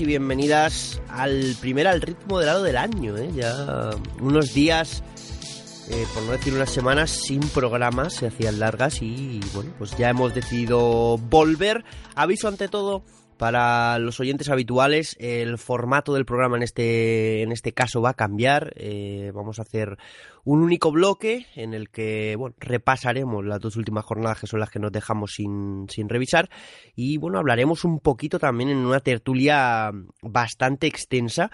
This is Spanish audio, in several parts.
y bienvenidas al primer al ritmo del lado del año. ¿eh? Ya unos días, eh, por no decir unas semanas, sin programas, se hacían largas y bueno, pues ya hemos decidido volver. Aviso ante todo para los oyentes habituales, el formato del programa en este, en este caso va a cambiar. Eh, vamos a hacer un único bloque en el que bueno, repasaremos las dos últimas jornadas que son las que nos dejamos sin, sin revisar. Y bueno, hablaremos un poquito también en una tertulia bastante extensa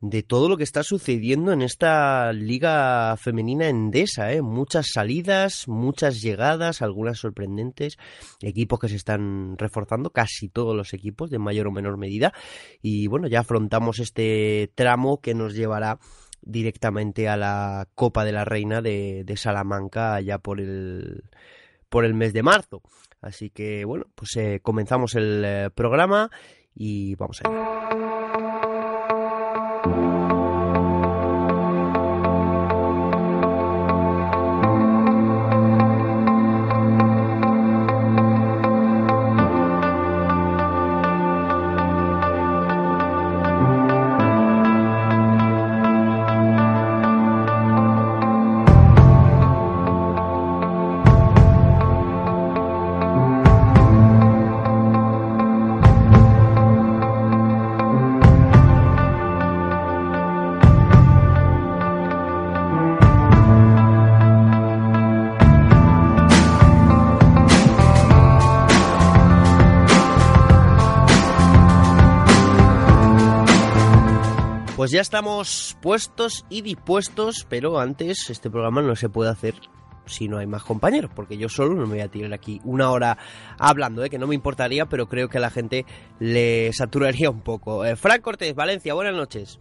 de todo lo que está sucediendo en esta liga femenina endesa, ¿eh? muchas salidas, muchas llegadas, algunas sorprendentes, equipos que se están reforzando, casi todos los equipos de mayor o menor medida, y bueno, ya afrontamos este tramo que nos llevará directamente a la Copa de la Reina de, Salamanca ya por el, por el mes de marzo. Así que bueno, pues eh, comenzamos el eh, programa y vamos. Pues ya estamos puestos y dispuestos, pero antes este programa no se puede hacer si no hay más compañeros, porque yo solo no me voy a tirar aquí una hora hablando, ¿eh? que no me importaría, pero creo que a la gente le saturaría un poco. Eh, Frank Cortés, Valencia, buenas noches.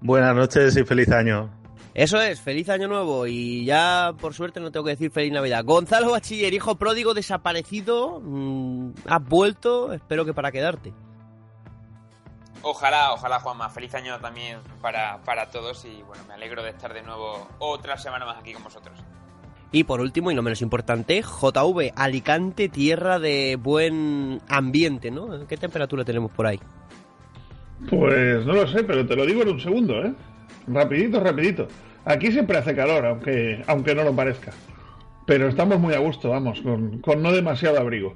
Buenas noches y feliz año. Eso es, feliz año nuevo y ya por suerte no tengo que decir feliz Navidad. Gonzalo Bachiller, hijo pródigo desaparecido, mmm, has vuelto, espero que para quedarte. Ojalá, ojalá Juanma, feliz año también para, para todos y bueno, me alegro de estar de nuevo otra semana más aquí con vosotros. Y por último, y no menos importante, JV, Alicante, tierra de buen ambiente, ¿no? ¿Qué temperatura tenemos por ahí? Pues no lo sé, pero te lo digo en un segundo, ¿eh? Rapidito, rapidito. Aquí siempre hace calor, aunque, aunque no lo parezca. Pero estamos muy a gusto, vamos, con, con no demasiado abrigo.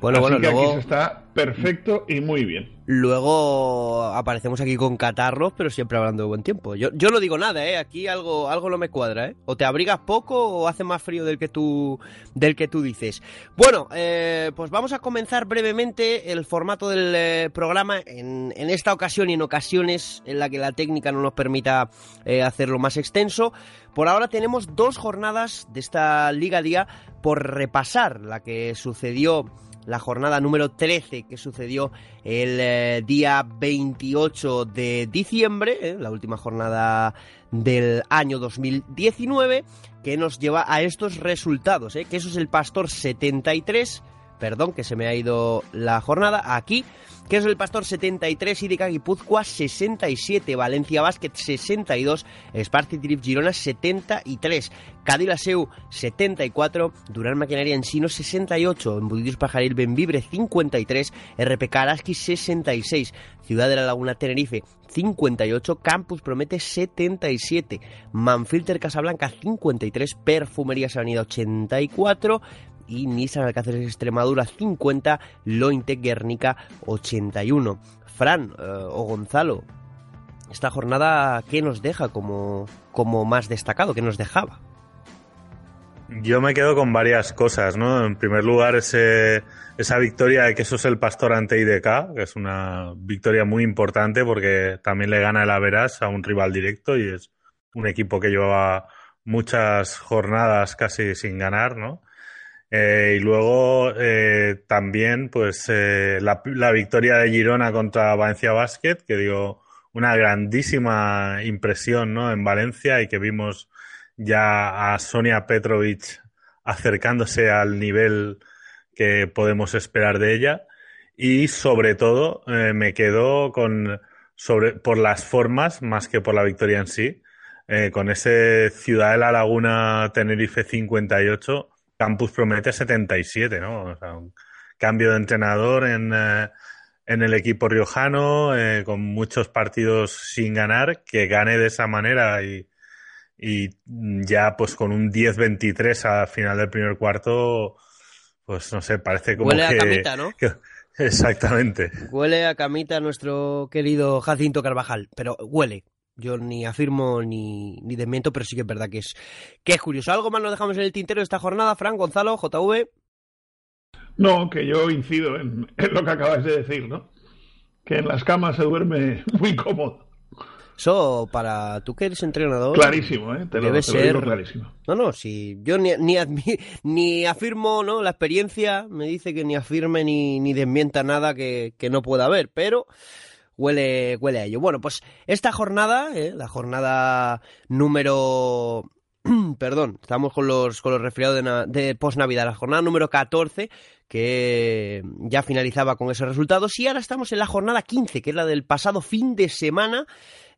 Bueno, Así bueno, que luego, aquí se está perfecto y muy bien. luego aparecemos aquí con catarros, pero siempre hablando de buen tiempo. Yo, yo no digo nada, ¿eh? Aquí algo, algo no me cuadra, ¿eh? O te abrigas poco o hace más frío del que tú, del que tú dices. Bueno, eh, pues vamos a comenzar brevemente el formato del eh, programa en, en esta ocasión y en ocasiones en la que la técnica no nos permita eh, hacerlo más extenso. Por ahora tenemos dos jornadas de esta Liga Día por repasar, la que sucedió la jornada número 13 que sucedió el eh, día 28 de diciembre, eh, la última jornada del año 2019, que nos lleva a estos resultados, eh, que eso es el Pastor 73, perdón, que se me ha ido la jornada, aquí, que es el Pastor 73, IDK Guipúzcoa 67, Valencia Basket 62, Sparti Trip Girona 73, Cádiz Laseu 74, Durán Maquinaria Ensino 68, Embudillos Pajaril Benvibre 53, RPK Araski 66, Ciudad de la Laguna Tenerife 58, Campus Promete 77, Manfilter Casablanca 53, Perfumerías Avenida 84 y Nissan Alcáceres Extremadura 50, Lointec Guernica 81. Fran eh, o Gonzalo, esta jornada, ¿qué nos deja como, como más destacado? ¿Qué nos dejaba? Yo me quedo con varias cosas, ¿no? En primer lugar, ese, esa victoria de que eso es el Pastor ante IDK, que es una victoria muy importante porque también le gana el Averas a un rival directo y es un equipo que llevaba muchas jornadas casi sin ganar, ¿no? Eh, y luego eh, también, pues, eh, la, victoria de Girona contra Valencia Basket, que dio una grandísima impresión, ¿no? En Valencia y que vimos ya a Sonia Petrovic acercándose al nivel que podemos esperar de ella. Y sobre todo, me quedo con, sobre, por las formas más que por la victoria en sí. con ese Ciudad de la Laguna Tenerife 58 Campus promete 77, ¿no? O sea, un cambio de entrenador en, eh, en el equipo riojano, eh, con muchos partidos sin ganar, que gane de esa manera y, y ya pues con un 10-23 al final del primer cuarto, pues no sé, parece como Huele que... a camita, ¿no? que- exactamente. Huele a camita nuestro querido Jacinto Carvajal, pero huele. Yo ni afirmo ni, ni desmiento, pero sí que es verdad que es, que es curioso. ¿Algo más nos dejamos en el tintero de esta jornada, Fran, Gonzalo, JV? No, que yo incido en, en lo que acabas de decir, ¿no? Que en las camas se duerme muy cómodo. Eso, para tú que eres entrenador... Clarísimo, ¿eh? Te lo, Debe te lo digo ser- clarísimo. No, no, si yo ni, ni, admi- ni afirmo, ¿no? La experiencia me dice que ni afirme ni, ni desmienta nada que, que no pueda haber, pero huele, huele a ello. Bueno, pues esta jornada, ¿eh? la jornada número... Perdón, estamos con los, con los de, de post-Navidad, la jornada número 14, que ya finalizaba con esos resultados, y ahora estamos en la jornada 15, que es la del pasado fin de semana,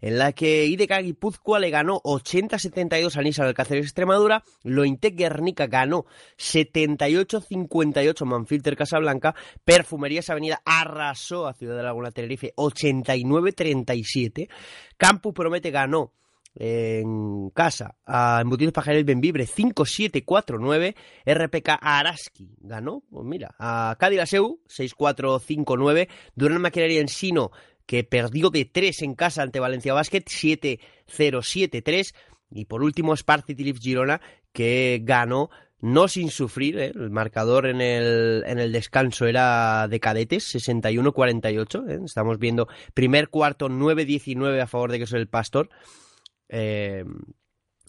en la que IDK Guipúzcoa le ganó 80-72 al Nissan Alcácer Extremadura, Lointec Guernica ganó 78-58 Manfilter Casablanca, Perfumerías Avenida arrasó a Ciudad de la Laguna Tenerife 89-37, Campus Promete ganó en casa a Embutidos Pajarel Benvibre 5-7-4-9, RPK Araski ganó, pues mira, a Cádiz Laseu 6-4-5-9, Durán Maquinaria Ensino que perdió de 3 en casa ante Valencia Basket 7-0-7-3 y por último Sparti Tilif Girona que ganó no sin sufrir, ¿eh? el marcador en el, en el descanso era de cadetes, 61-48, ¿eh? estamos viendo primer cuarto 9-19 a favor de que es el Pastor. Eh,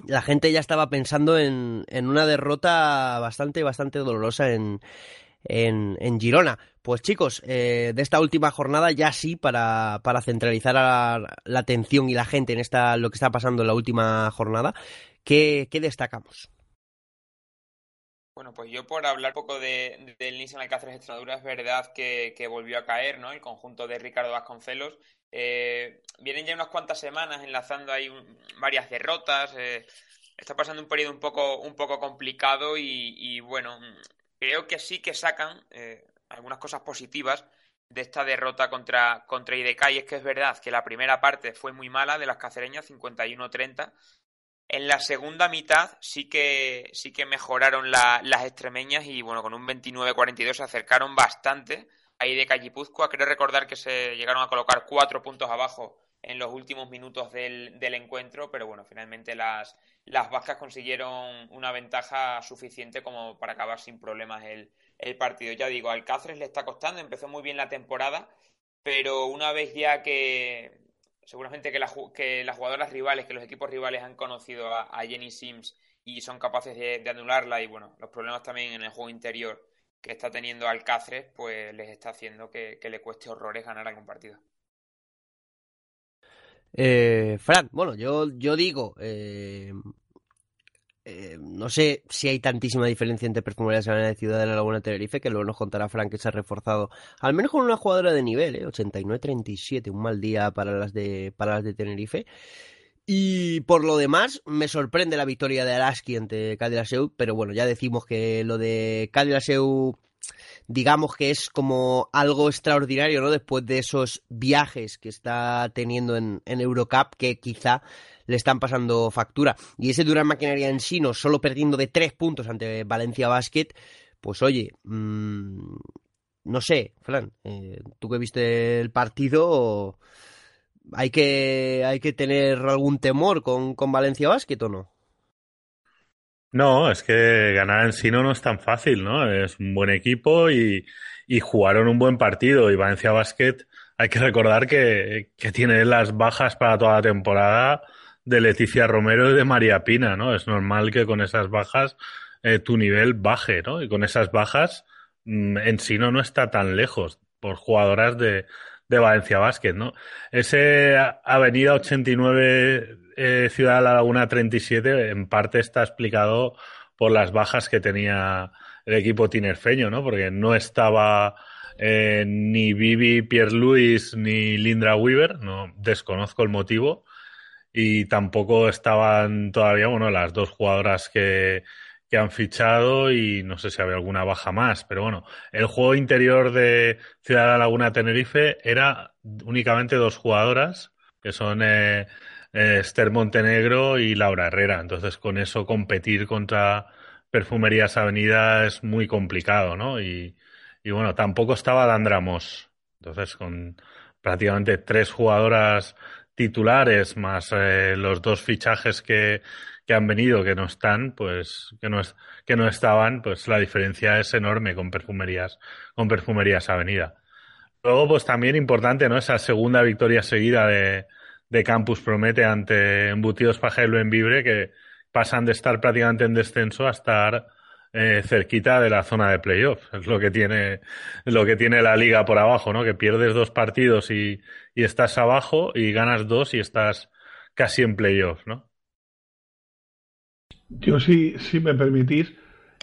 la gente ya estaba pensando en, en una derrota bastante, bastante dolorosa en, en, en Girona. Pues chicos, eh, de esta última jornada ya sí, para, para centralizar la, la atención y la gente en esta, lo que está pasando en la última jornada, ¿qué, qué destacamos? Bueno, pues yo por hablar un poco de, del Nissan Alcácer Extremadura, es verdad que, que volvió a caer, ¿no? El conjunto de Ricardo Vasconcelos. Eh, vienen ya unas cuantas semanas enlazando ahí varias derrotas. eh, está pasando un periodo un poco, un poco complicado y, bueno, mm, creo que sí que sacan eh, algunas cosas positivas de esta derrota contra, contra IDK. Y es que es verdad que la primera parte fue muy mala de las cacereñas, 51-30. En la segunda mitad sí que, sí que mejoraron la- las extremeñas y bueno, con un 29-42 se acercaron bastante a IDK Guipúzcoa. Creo recordar que se llegaron a colocar cuatro puntos abajo en los últimos minutos del, encuentro, pero bueno, finalmente las, las vascas consiguieron una ventaja suficiente como para acabar sin problemas el, partido. Ya digo, al Cáceres le está costando, empezó muy bien la temporada, pero una vez ya que seguramente que, la que las jugadoras rivales, que los equipos rivales han conocido a, Jenny Sims y son capaces de, de anularla y bueno, los problemas también en el juego interior que está teniendo Alcáceres, pues les está haciendo que, le cueste horrores ganar algún partido. Eh, Fran, bueno, yo, yo digo, eh, eh, no sé si hay tantísima diferencia entre Perfumería Sabana de Ciudad de la Laguna Tenerife, que luego nos contará Frank que se ha reforzado, al menos con una jugadora de nivel, ¿eh? 89-37, un mal día para las de, para las de Tenerife. Y por lo demás, me sorprende la victoria de Araski ante Cadillac pero bueno, ya decimos que lo de Cadillac digamos que es como algo extraordinario, ¿no? Después de esos viajes que está teniendo en, Eurocup, que quizá le están pasando factura. Y ese Durán Maquinaria en sí, no solo perdiendo de tres puntos ante Valencia Basket, pues oye, mmm, no sé, Fran, eh, tú que viste el partido, ¿hay que, hay que tener algún temor con, con Valencia Basket o no? No, es que ganar en sí no es tan fácil, ¿no? Es un buen equipo y, y jugaron un buen partido. Y Valencia Basket, hay que recordar que, que tiene las bajas para toda la temporada de Leticia Romero y de María Pina, ¿no? Es normal que con esas bajas eh, tu nivel baje, ¿no? Y con esas bajas mm, en sí no, no está tan lejos por jugadoras de, de Valencia Basket, ¿no? Ese Avenida 89 eh, Ciudad de la Laguna 37 en parte está explicado por las bajas que tenía el equipo tinerfeño, ¿no? Porque no estaba eh, ni Vivi Pierre Luis ni Lindra Weaver, no desconozco el motivo y tampoco estaban todavía, bueno, las dos jugadoras que, que han fichado y no sé si había alguna baja más, pero bueno, el juego interior de Ciudad de la Laguna Tenerife era únicamente dos jugadoras, que son eh, eh, Esther Montenegro y Laura Herrera, entonces con eso competir contra Perfumerías Avenida es muy complicado, ¿no? Y, y bueno, tampoco estaba Dandramos, entonces con prácticamente tres jugadoras titulares más eh, los dos fichajes que, que, han venido que no están, pues que no, es, que no estaban, pues la diferencia es enorme con perfumerías, con perfumerías Avenida. Luego, pues también importante, ¿no? Esa segunda victoria seguida de, de Campus Promete ante Embutidos Pajelo en Vibre, que pasan de estar prácticamente en descenso a estar eh, cerquita de la zona de playoff. Es lo que tiene, lo que tiene la liga por abajo, ¿no? Que pierdes dos partidos y, y estás abajo y ganas dos y estás casi en playoff, ¿no? Yo sí, si me permitís,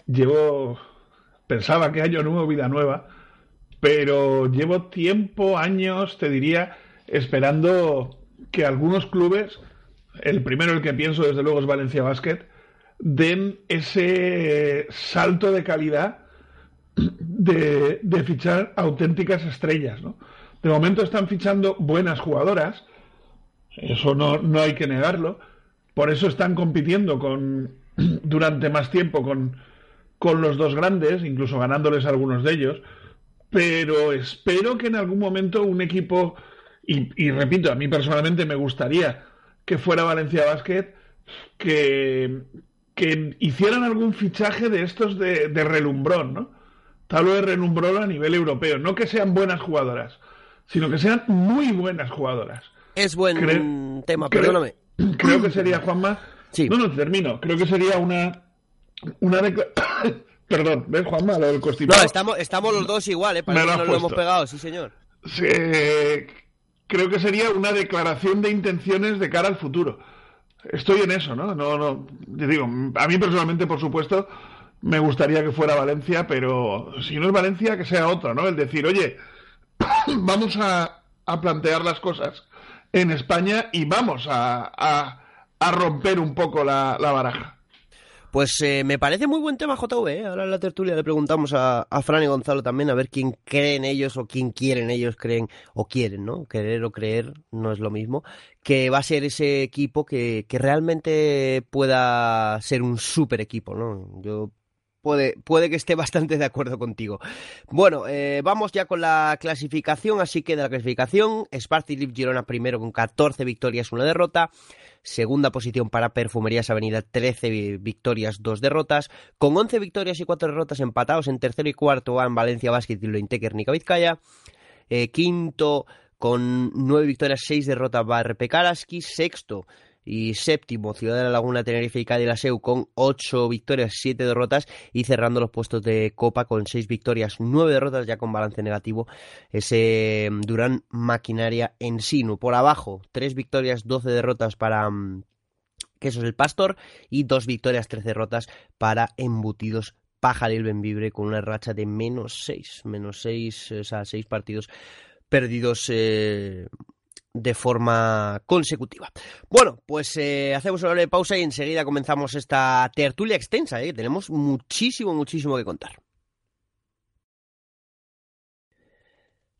llevo, pensaba que año nuevo, vida nueva, pero llevo tiempo, años, te diría, esperando que algunos clubes, el primero el que pienso desde luego es Valencia Basket, den ese salto de calidad de, de fichar auténticas estrellas. ¿no? De momento están fichando buenas jugadoras, eso no, no hay que negarlo, por eso están compitiendo con, durante más tiempo con, con los dos grandes, incluso ganándoles algunos de ellos, pero espero que en algún momento un equipo, y, y, repito, a mí personalmente me gustaría que fuera Valencia Basket, que, que hicieran algún fichaje de estos de, de relumbrón, ¿no? Hablo de relumbrón a nivel europeo, no que sean buenas jugadoras, sino que sean muy buenas jugadoras. Es buen tema, perdóname. Creo, que sería, Juanma... Sí. No, no, termino. Creo que sería una... una Perdón, ¿ves, Juanma? Lo del constipado. No, estamos, estamos los dos igual, ¿eh? Que nos lo hemos pegado, sí, señor. Sí, creo que sería una declaración de intenciones de cara al futuro estoy en eso, ¿no? No, no, digo, a mí personalmente, por supuesto, me gustaría que fuera Valencia, pero si no es Valencia, que sea otra, ¿no? El decir, oye, vamos a, a plantear las cosas en España y vamos a, a, romper un poco la, la baraja. Pues eh, me parece muy buen tema JV. ¿eh? Ahora en la tertulia le preguntamos a, a, Fran y Gonzalo también a ver quién creen ellos o quién quieren ellos creen o quieren, ¿no? Querer o creer no es lo mismo. Que va a ser ese equipo que, que realmente pueda ser un super equipo, ¿no? Yo Puede, puede, que esté bastante de acuerdo contigo. Bueno, eh, vamos ya con la clasificación, así que de la clasificación, Sparty Live Girona primero con 14 victorias, una derrota. Segunda posición para Perfumerías Avenida, 13 victorias, 2 derrotas. Con 11 victorias y 4 derrotas empatados en tercero y cuarto van Valencia Basket y Lointeker Nica Vizcaya. Eh, quinto con 9 victorias, 6 derrotas va RP. Sexto y séptimo Ciudad de la Laguna, Tenerife y Cádiz con ocho victorias, siete derrotas y cerrando los puestos de Copa con seis victorias, nueve derrotas ya con balance negativo ese mm, Durán Maquinaria en Sinu. Por abajo, tres victorias, doce derrotas para mm, Quesos el Pastor y dos victorias, tres derrotas para Embutidos Pajaril Benvibre con una racha de menos seis, menos seis, o sea, seis partidos perdidos eh, de forma consecutiva. Bueno, pues eh, hacemos una breve pausa y enseguida comenzamos esta tertulia extensa. ¿eh? Tenemos muchísimo, muchísimo que contar.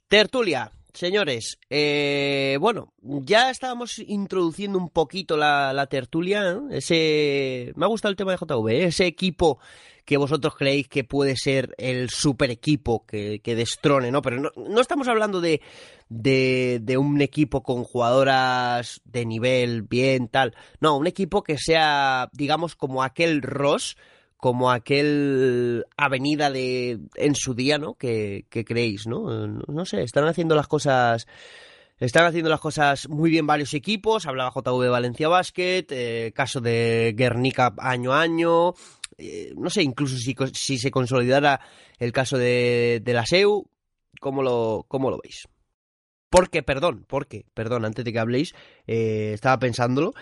Tertulia, señores. Eh, bueno, ya estábamos introduciendo un poquito la, tertulia. Ese, me ha gustado el tema de JV, ese equipo que vosotros creéis que puede ser el super equipo que, destrone, ¿no? Pero no, estamos hablando de, de, un equipo con jugadoras de nivel bien, tal. No, un equipo que sea, digamos, como aquel Ross, como aquel Avenida de en su día, ¿no? Que, que creéis, ¿no? No sé, están haciendo las cosas. Están haciendo las cosas muy bien varios equipos. Hablaba JV Valencia Basket, eh, caso de Guernica año a año, eh, no sé, incluso si, si, se consolidara el caso de, de la SEU, ¿cómo lo, cómo lo veis? Porque, perdón, porque, perdón, antes de que habléis, eh, estaba pensándolo.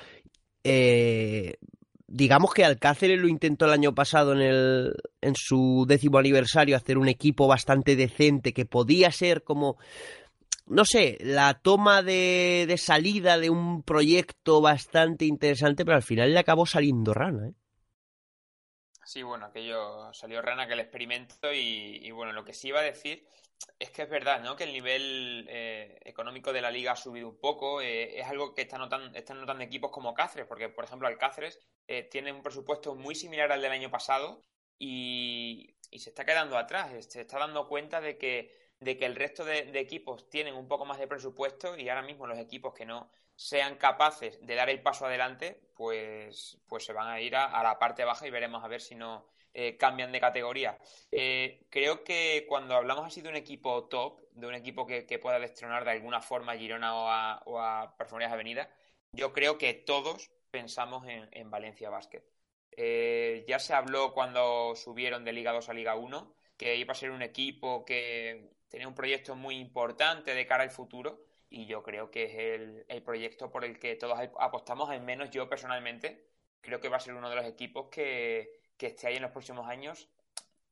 Eh, digamos que Alcáceres lo intentó el año pasado en, el, en su décimo aniversario hacer un equipo bastante decente que podía ser como no sé, la toma de, de, salida de un proyecto bastante interesante, pero al final le acabó saliendo rana, ¿eh? Sí, bueno, aquello salió rana que el experimento y, bueno, lo que sí iba a decir es que es verdad, ¿no? Que el nivel eh, económico de la liga ha subido un poco. Eh, es algo que están notando, están notando equipos como Cáceres, porque por ejemplo Alcáceres eh, tiene un presupuesto muy similar al del año pasado y, se está quedando atrás. Se está dando cuenta de que, de que el resto de, de equipos tienen un poco más de presupuesto y ahora mismo los equipos que no sean capaces de dar el paso adelante, pues, pues se van a ir a, la parte baja y veremos a ver si no eh, cambian de categoría. Eh, creo que cuando hablamos así de un equipo top, de un equipo que, pueda destronar de alguna forma a Girona o a, o a Avenida, yo creo que todos pensamos en, Valencia Basket. Eh, ya se habló cuando subieron de Liga 2 a Liga 1 que iba a ser un equipo que tenía un proyecto muy importante de cara al futuro y yo creo que es el, proyecto por el que todos apostamos, al menos yo personalmente, creo que va a ser uno de los equipos que, esté ahí en los próximos años.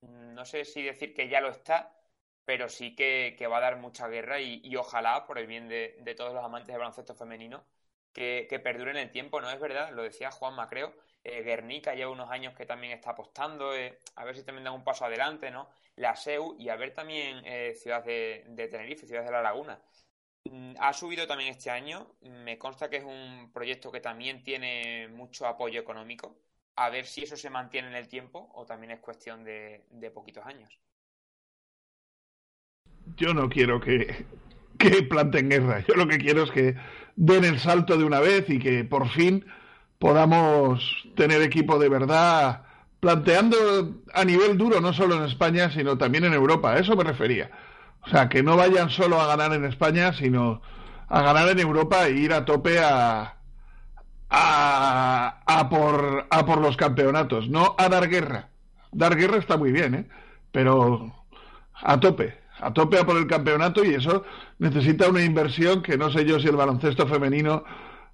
No sé si decir que ya lo está, pero sí que, va a dar mucha guerra y, ojalá, por el bien de, todos los amantes del baloncesto femenino, que, que perdure en el tiempo, ¿no es verdad? Lo decía Juan Macreo, eh, Guernica lleva unos años que también está apostando, eh, a ver si también dan un paso adelante, ¿no? La SEU y a ver también eh, Ciudad de, de, Tenerife, Ciudad de la Laguna. Mm, ha subido también este año. Me consta que es un proyecto que también tiene mucho apoyo económico. A ver si eso se mantiene en el tiempo o también es cuestión de, poquitos años. Yo no quiero que, que planten guerra. Yo lo que quiero es que den el salto de una vez y que por fin podamos tener equipo de verdad planteando a nivel duro, no solo en España, sino también en Europa. A eso me refería o sea, que no vayan solo a ganar en España, sino a ganar en Europa e ir a tope a, a, por, a por los campeonatos, no a dar guerra. Dar guerra está muy bien, ¿eh? pero a tope, a tope a por el campeonato y eso necesita una inversión que no sé yo si el baloncesto femenino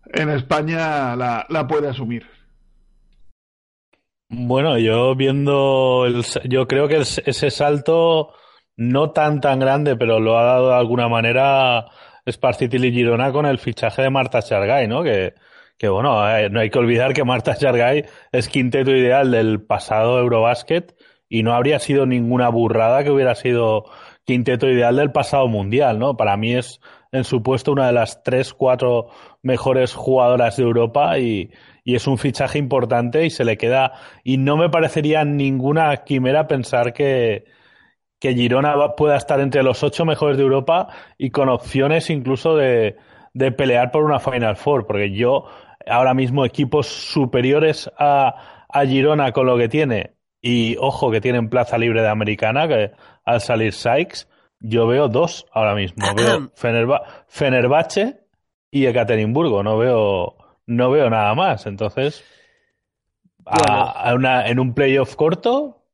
en España la, la puede asumir. Bueno, yo viendo, el, yo creo que ese salto no tan tan grande, pero lo ha dado de alguna manera Sparcity y Girona con el fichaje de Marta Chargay, ¿no? Que, que bueno, eh, no hay que olvidar que Marta Chargay es quinteto ideal del pasado Eurobasket y no habría sido ninguna burrada que hubiera sido quinteto ideal del pasado mundial, ¿no? Para mí es en su puesto una de las tres, cuatro mejores jugadoras de Europa y, y es un fichaje importante y se le queda y no me parecería ninguna quimera pensar que, que Girona pueda estar entre los ocho mejores de Europa y con opciones incluso de, de pelear por una Final Four, porque yo ahora mismo equipos superiores a, a Girona con lo que tiene y ojo que tienen plaza libre de americana que al salir Sykes yo veo dos ahora mismo. Veo Fenerbahce y Ekaterimburgo no veo no veo nada más. Entonces a, una, en un playoff corto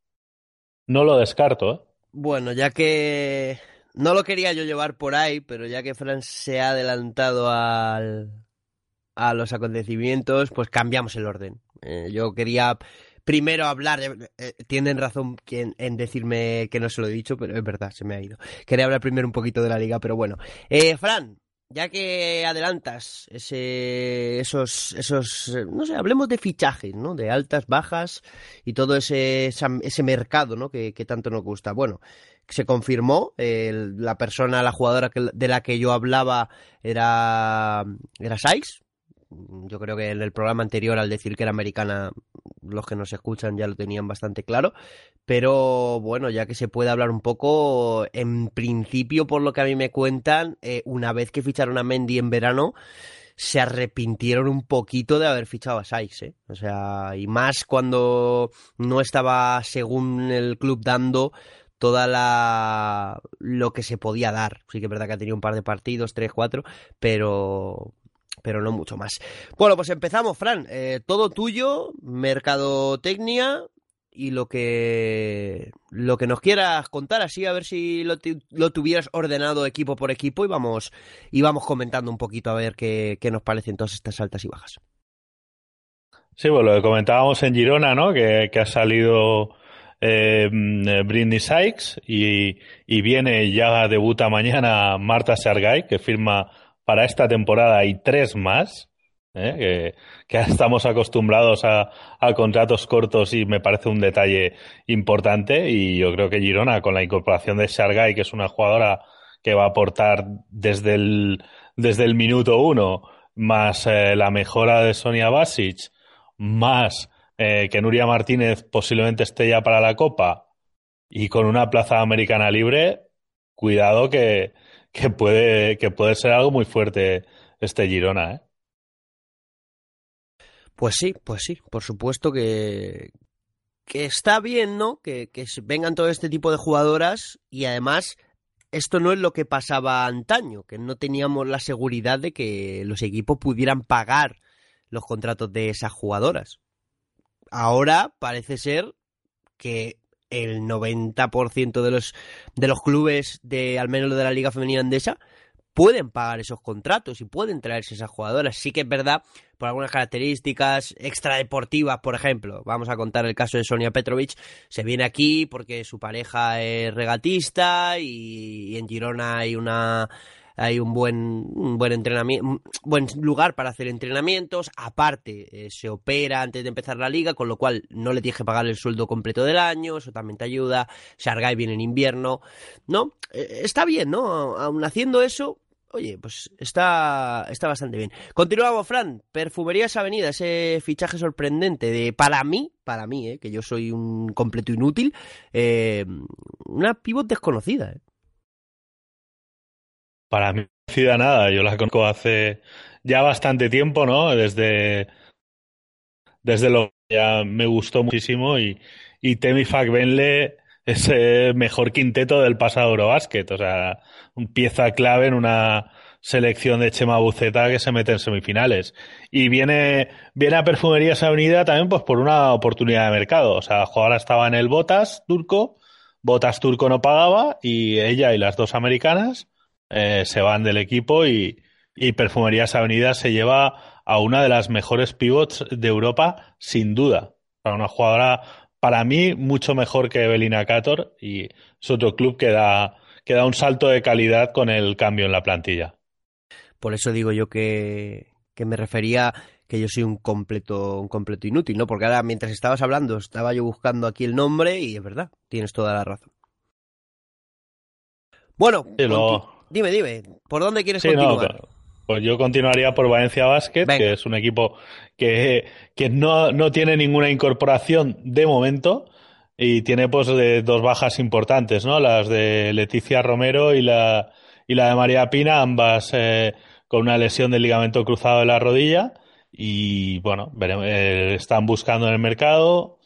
no lo descarto ¿eh? Bueno, ya que no lo quería yo llevar por ahí, pero ya que Fran se ha adelantado a los acontecimientos, pues cambiamos el orden. Eh, yo quería primero hablar, eh, tienen razón en decirme que no se lo he dicho, pero es verdad, se me ha ido. Quería hablar primero un poquito de la liga, pero bueno. Eh, Fran, ya que adelantas ese, esos, esos, no sé, hablemos de fichajes, ¿no? De altas, bajas y todo ese, ese mercado, ¿no? Que, tanto nos gusta. Bueno, se confirmó, la persona, la jugadora de la que yo hablaba era, era Sykes, yo creo que en el programa anterior, al decir que era americana, los que nos escuchan ya lo tenían bastante claro. Pero bueno, ya que se puede hablar un poco, en principio, por lo que a mí me cuentan, eh, una vez que ficharon a Mendy en verano, se arrepintieron un poquito de haber fichado a Sykes, ¿eh? O sea, y más cuando no estaba, según el club, dando toda la lo que se podía dar. Sí que es verdad que ha tenido un par de partidos, tres, cuatro, pero pero no mucho más. Bueno, pues empezamos, Fran. Eh, todo tuyo, mercadotecnia y lo que lo que nos quieras contar, así a ver si lo, tuvieras ordenado equipo por equipo y vamos, y vamos comentando un poquito a ver qué, qué nos parecen todas estas altas y bajas. Sí, pues lo que comentábamos en Girona, ¿no? Que, que ha salido eh, Britney Sykes y, y, viene ya debuta mañana Marta Sergay, que firma para esta temporada y tres más, ¿eh? que, estamos acostumbrados a, contratos cortos y me parece un detalle importante. Y yo creo que Girona, con la incorporación de Shargay, que es una jugadora que va a aportar desde el, desde el minuto uno, más eh, la mejora de Sonia Basic, más eh, que Nuria Martínez posiblemente esté ya para la Copa, y con una plaza americana libre, cuidado que, que puede, que puede ser algo muy fuerte este Girona, ¿eh? Pues sí, pues sí, por supuesto que, que está bien, ¿no? Que, que vengan todo este tipo de jugadoras y además esto no es lo que pasaba antaño, que no teníamos la seguridad de que los equipos pudieran pagar los contratos de esas jugadoras. Ahora parece ser que el 90% de los, de los clubes, de al menos de la Liga Femenina Andesa, pueden pagar esos contratos y pueden traerse esas jugadoras. Sí que es verdad, por algunas características extradeportivas, por ejemplo, vamos a contar el caso de Sonia Petrovic, se viene aquí porque su pareja es regatista y en Girona hay una hay un buen, buen entrenamiento, buen lugar para hacer entrenamientos, aparte eh, se opera antes de empezar la liga, con lo cual no le tienes que pagar el sueldo completo del año, eso también te ayuda, Shargai viene en invierno, ¿no? Eh, está bien, ¿no? Aún haciendo eso, oye, pues está, está bastante bien. Continuamos, Fran. Perfumerías Avenida, ese fichaje sorprendente de, para mí, para mí, eh, que yo soy un completo inútil, eh, una pivot desconocida. Eh. Para mí no nada, yo la conozco hace ya bastante tiempo, ¿no? Desde, desde lo que ya me gustó muchísimo y, y Temi Benle es el mejor quinteto del pasado Eurobasket, o sea, un pieza clave en una selección de Chema Buceta que se mete en semifinales. Y viene, viene a Perfumerías Avenida también pues por una oportunidad de mercado. O sea, jugadora estaba en el Botas turco, Botas turco no pagaba y ella y las dos americanas eh, se van del equipo y, Perfumerías Avenida se lleva a una de las mejores pivots de Europa, sin duda. Para una jugadora, para mí, mucho mejor que Evelina Cator y es otro club que da, que da un salto de calidad con el cambio en la plantilla. Por eso digo yo que, que me refería que yo soy un completo, un completo inútil, ¿no? Porque ahora mientras estabas hablando estaba yo buscando aquí el nombre y es verdad, tienes toda la razón. Bueno, Dime, dime, ¿por dónde quieres continuar? pues yo continuaría por Valencia Basket, que es un equipo que, que no, no, tiene ninguna incorporación de momento y tiene pues de dos bajas importantes, ¿no? Las de Leticia Romero y la, y la de María Pina, ambas eh, con una lesión del ligamento cruzado de la rodilla y bueno, veremos, eh, están buscando en el mercado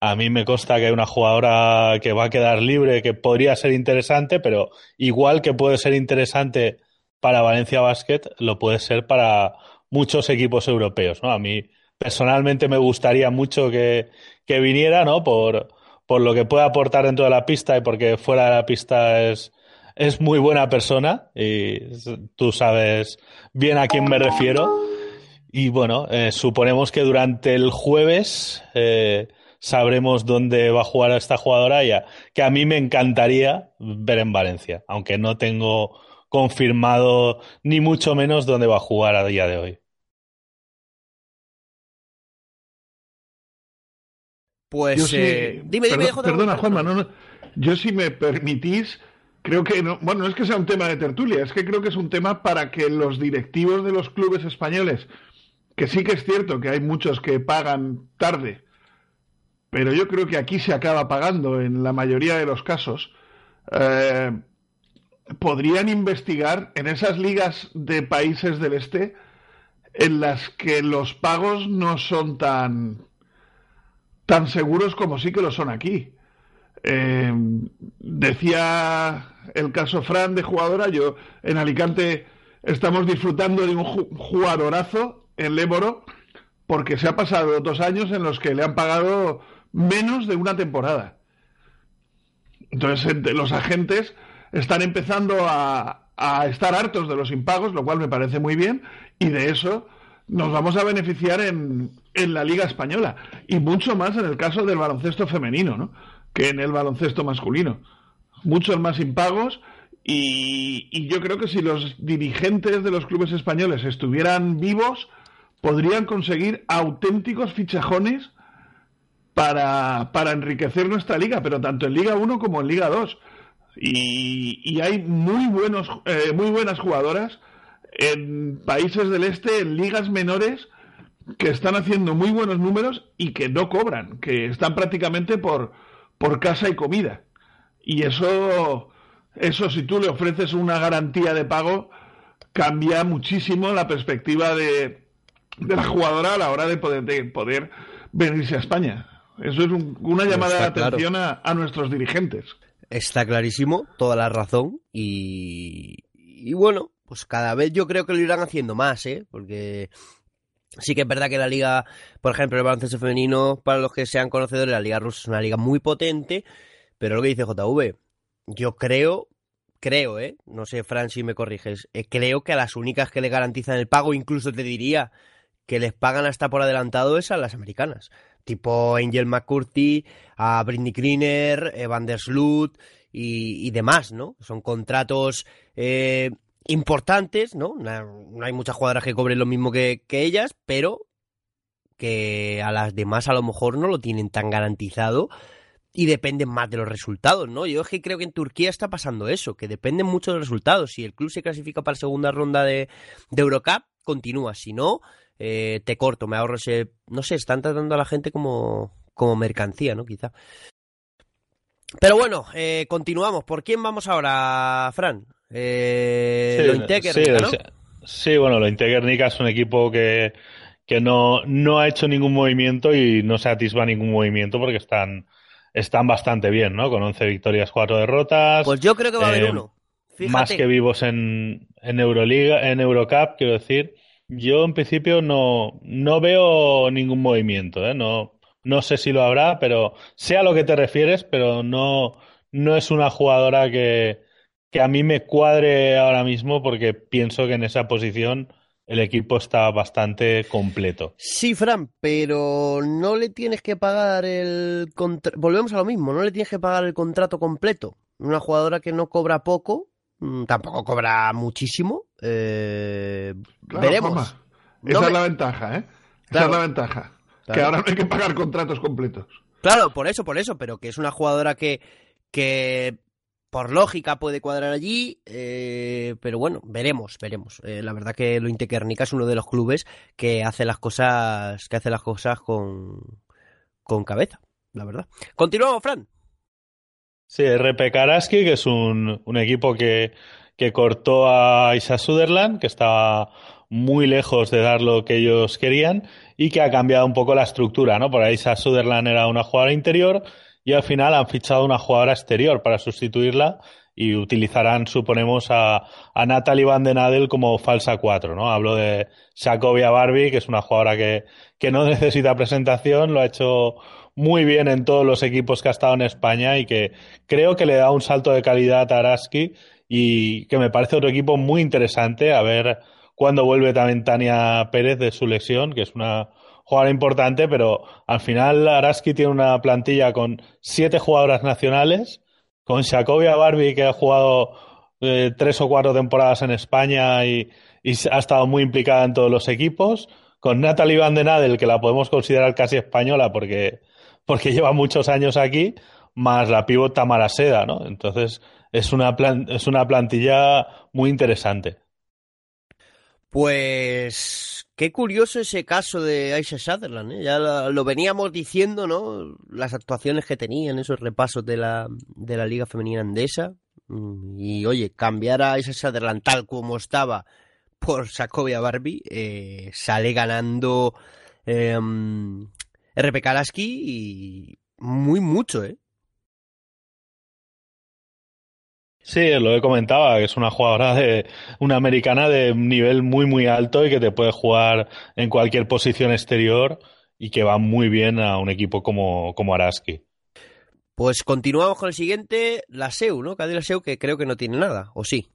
a mí me consta que hay una jugadora que va a quedar libre, que podría ser interesante, pero igual que puede ser interesante para Valencia Basket, lo puede ser para muchos equipos europeos, ¿no? A mí personalmente me gustaría mucho que, que viniera, ¿no? Por, por lo que puede aportar dentro de la pista y porque fuera de la pista es, es muy buena persona y tú sabes bien a quién me refiero. Y bueno, eh, suponemos que durante el jueves eh, sabremos dónde va a jugar esta jugadora ya, que a mí me encantaría ver en Valencia, aunque no tengo confirmado ni mucho menos dónde va a jugar a día de hoy. Pues eh, dime, dime, Perdona, Juanma, yo si me permitís, creo que no, bueno, no es que sea un tema de tertulia, es que creo que es un tema para que los directivos de los clubes españoles, que sí que es cierto que hay muchos que pagan tarde, pero yo creo que aquí se acaba pagando en la mayoría de los casos, eh, podrían investigar en esas ligas de países del este en las que los pagos no son tan tan seguros como sí que lo son aquí. Eh, decía el caso Fran de jugadora, yo en Alicante estamos disfrutando de un jugadorazo en Léboro porque se ha pasado dos años en los que le han pagado menos de una temporada. Entonces los agentes están empezando a, a estar hartos de los impagos, lo cual me parece muy bien, y de eso nos vamos a beneficiar en, en la Liga Española y mucho más en el caso del baloncesto femenino, ¿no? Que en el baloncesto masculino. Muchos más impagos y, y yo creo que si los dirigentes de los clubes españoles estuvieran vivos, podrían conseguir auténticos fichajones para, para enriquecer nuestra liga, pero tanto en Liga 1 como en Liga 2. Y, y hay muy, buenos, eh, muy buenas jugadoras en países del este, en ligas menores, que están haciendo muy buenos números y que no cobran, que están prácticamente por, por casa y comida. Y eso, eso si tú le ofreces una garantía de pago, cambia muchísimo la perspectiva de, de la jugadora a la hora de poder, de poder venirse a España. Eso es una llamada de atención a, a, nuestros dirigentes. Está clarísimo, toda la razón. Y, y bueno, pues cada vez yo creo que lo irán haciendo más, ¿eh? Porque Sí que es verdad que la liga, por ejemplo, el baloncesto femenino, para los que sean conocedores, la liga rusa es una liga muy potente, pero lo que dice JV, yo creo, creo, ¿eh? No sé, Fran, si me corriges, eh, creo que a las únicas que le garantizan el pago, incluso te diría que les pagan hasta por adelantado, es a las americanas. Tipo Angel McCurdy, a Britney Greener, Van der Sloot y, demás, ¿no? Son contratos eh, importantes, ¿no? No hay muchas jugadoras que cobren lo mismo que, ellas, pero que a las demás a lo mejor no lo tienen tan garantizado y dependen más de los resultados, ¿no? Yo es que creo que en Turquía está pasando eso, que dependen mucho de los resultados. Si el club se clasifica para la segunda ronda de Eurocup, continúa. Si no, eh, te corto, me ahorro ese... No sé, están tratando a la gente como, como mercancía, ¿no? Quizá. Pero bueno, eh, continuamos. ¿Por quién vamos ahora, Fran? Eh, lo Integer, ¿no? Sí, bueno, lo Integer Nica es un equipo que, que no, no ha hecho ningún movimiento y no se atisba ningún movimiento porque están, están bastante bien, ¿no? Con 11 victorias, 4 derrotas. Pues yo creo que va a haber eh, uno. Más que vivos en, en Euroliga, en Eurocup, quiero decir. Yo en principio no, no veo ningún movimiento, ¿eh? No, no sé si lo habrá, pero sé a lo que te refieres, pero no, no es una jugadora que, que a mí me cuadre ahora mismo porque pienso que en esa posición el equipo está bastante completo. Sí, Fran, pero no le tienes que pagar el volvemos a lo mismo, no le tienes que pagar el contrato completo. Una jugadora que no cobra poco, tampoco cobra muchísimo. Eh, veremos. Esa es la ventaja, ¿eh? Esa es la ventaja. Que ahora no hay que pagar contratos completos. Claro, por eso, por eso, pero que es una jugadora que, que por lógica puede cuadrar allí, eh, pero bueno, veremos, veremos. Eh, la verdad que lo Intequernica es uno de los clubes que hace las cosas, que hace las cosas con, con cabeza, la verdad. Continuamos, Fran. Sí, RP Karaski, que es un, un equipo que, que cortó a Isa Sutherland, que estaba muy lejos de dar lo que ellos querían y que ha cambiado un poco la estructura, ¿no? Por ahí Isa Sutherland era una jugadora interior y al final han fichado una jugadora exterior para sustituirla y utilizarán, suponemos, a, a Natalie Van den Adel como falsa 4, ¿no? Hablo de Shakovia Barbie, que es una jugadora que, que no necesita presentación, lo ha hecho muy bien en todos los equipos que ha estado en España y que creo que le da un salto de calidad a Araski y que me parece otro equipo muy interesante. A ver cuando vuelve también Tania Pérez de su lesión, que es una jugadora importante, pero al final Araski tiene una plantilla con siete jugadoras nacionales, con Shacovia Barbie, que ha jugado eh, tres o cuatro temporadas en España y, ha estado muy implicada en todos los equipos, con Natalie Van den Adel, que la podemos considerar casi española porque, porque lleva muchos años aquí, más la pivot Tamara Seda, ¿no? Entonces es una, es una plantilla muy interesante. Pues qué curioso ese caso de Aisha Sutherland, ¿eh? ya lo, veníamos diciendo, ¿no? Las actuaciones que tenía en esos repasos de la, de la Liga Femenina Andesa. Mm, y oye, cambiar a Aisha Sutherland tal como estaba por Sakovia Barbie, eh, sale ganando eh, RP Kalaski y muy mucho, ¿eh? Sí, lo he comentado, que es una jugadora de una americana de nivel muy muy alto y que te puede jugar en cualquier posición exterior y que va muy bien a un equipo como, como Araski. Pues continuamos con el siguiente, la SEU, ¿no? Cadena SEU que creo que no tiene nada, ¿o sí?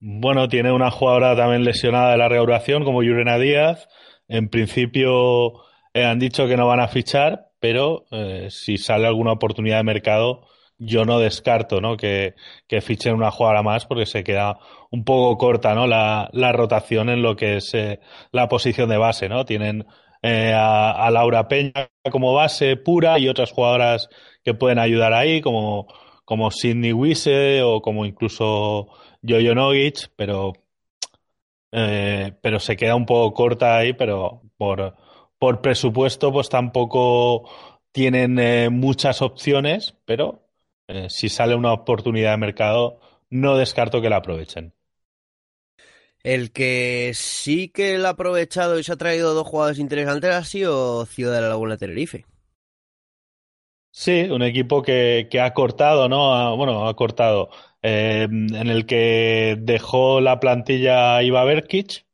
Bueno, tiene una jugadora también lesionada de la reanudación como Yurena Díaz. En principio eh, han dicho que no van a fichar, pero eh, si sale alguna oportunidad de mercado, yo no descarto ¿no? Que, que fichen una jugadora más porque se queda un poco corta ¿no? la, la rotación en lo que es eh, la posición de base. ¿no? Tienen eh, a, Laura Peña como base pura y otras jugadoras que pueden ayudar ahí, como, como Sidney Wise o como incluso Jojo Nogic, pero, eh, pero se queda un poco corta ahí, pero por, por presupuesto pues tampoco tienen muchas opciones, pero eh, si sale una oportunidad de mercado, no descarto que la aprovechen. El que sí que la ha aprovechado y se ha traído dos jugadores interesantes ha sido Ciudad de la Laguna Tenerife. Sí, un equipo que, que ha cortado, ¿no? bueno, ha cortado. Eh, en el que dejó la plantilla Iva Berkic